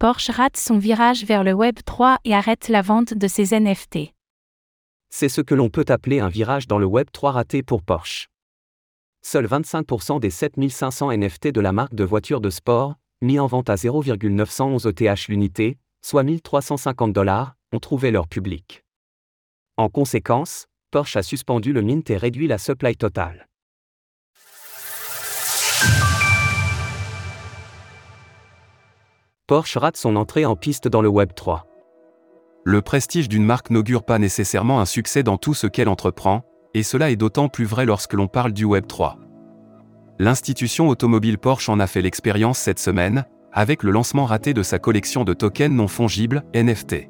Porsche rate son virage vers le Web 3 et arrête la vente de ses NFT. C'est ce que l'on peut appeler un virage dans le Web 3 raté pour Porsche. Seuls 25% des 7500 NFT de la marque de voitures de sport, mis en vente à 0,911 ETH l'unité, soit 1350 dollars, ont trouvé leur public. En conséquence, Porsche a suspendu le mint et réduit la supply totale. Porsche rate son entrée en piste dans le Web 3. Le prestige d'une marque n'augure pas nécessairement un succès dans tout ce qu'elle entreprend, et cela est d'autant plus vrai lorsque l'on parle du Web 3. L'institution automobile Porsche en a fait l'expérience cette semaine, avec le lancement raté de sa collection de tokens non fongibles, NFT.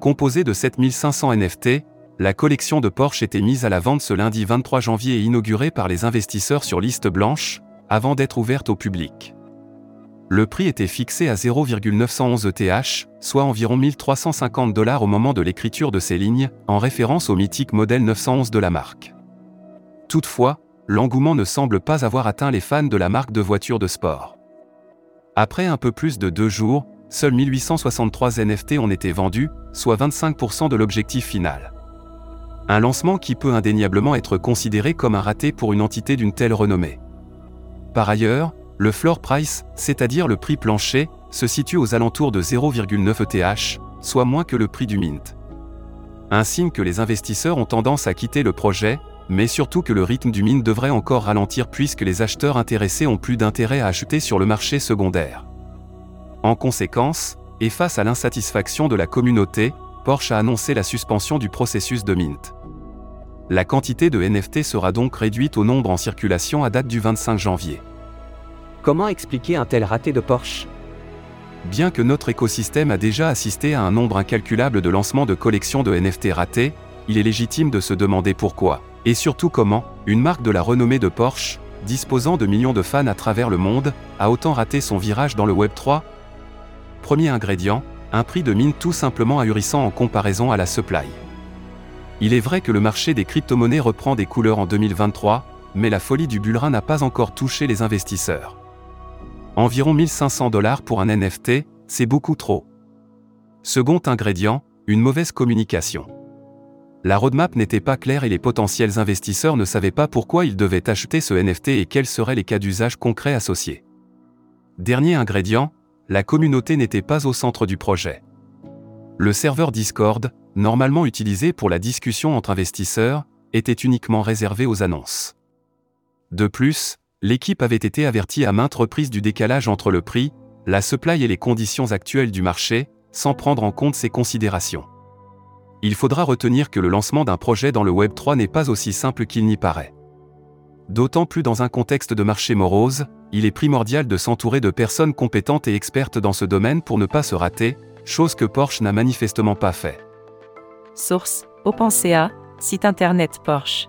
Composée de 7500 NFT, la collection de Porsche était mise à la vente ce lundi 23 janvier et inaugurée par les investisseurs sur liste blanche, avant d'être ouverte au public. Le prix était fixé à 0,911 ETH, soit environ 1350 dollars au moment de l'écriture de ces lignes, en référence au mythique modèle 911 de la marque. Toutefois, l'engouement ne semble pas avoir atteint les fans de la marque de voitures de sport. Après un peu plus de deux jours, seuls 1863 NFT ont été vendus, soit 25% de l'objectif final. Un lancement qui peut indéniablement être considéré comme un raté pour une entité d'une telle renommée. Par ailleurs, le floor price, c'est-à-dire le prix plancher, se situe aux alentours de 0,9 ETH, soit moins que le prix du mint. Un signe que les investisseurs ont tendance à quitter le projet, mais surtout que le rythme du mint devrait encore ralentir puisque les acheteurs intéressés ont plus d'intérêt à acheter sur le marché secondaire. En conséquence, et face à l'insatisfaction de la communauté, Porsche a annoncé la suspension du processus de mint. La quantité de NFT sera donc réduite au nombre en circulation à date du 25 janvier. Comment expliquer un tel raté de Porsche? Bien que notre écosystème a déjà assisté à un nombre incalculable de lancements de collections de NFT ratés, il est légitime de se demander pourquoi, et surtout comment, une marque de la renommée de Porsche, disposant de millions de fans à travers le monde, a autant raté son virage dans le Web 3 Premier ingrédient, un prix de mine tout simplement ahurissant en comparaison à la supply. Il est vrai que le marché des crypto-monnaies reprend des couleurs en 2023, mais la folie du bullrun n'a pas encore touché les investisseurs. Environ 1500 dollars pour un NFT, c'est beaucoup trop. Second ingrédient, une mauvaise communication. La roadmap n'était pas claire et les potentiels investisseurs ne savaient pas pourquoi ils devaient acheter ce NFT et quels seraient les cas d'usage concrets associés. Dernier ingrédient, la communauté n'était pas au centre du projet. Le serveur Discord, normalement utilisé pour la discussion entre investisseurs, était uniquement réservé aux annonces. De plus, l'équipe avait été avertie à maintes reprises du décalage entre le prix, la supply et les conditions actuelles du marché, sans prendre en compte ces considérations. Il faudra retenir que le lancement d'un projet dans le Web 3 n'est pas aussi simple qu'il n'y paraît. D'autant plus dans un contexte de marché morose, il est primordial de s'entourer de personnes compétentes et expertes dans ce domaine pour ne pas se rater, chose que Porsche n'a manifestement pas fait. Source OpenCA, site internet Porsche.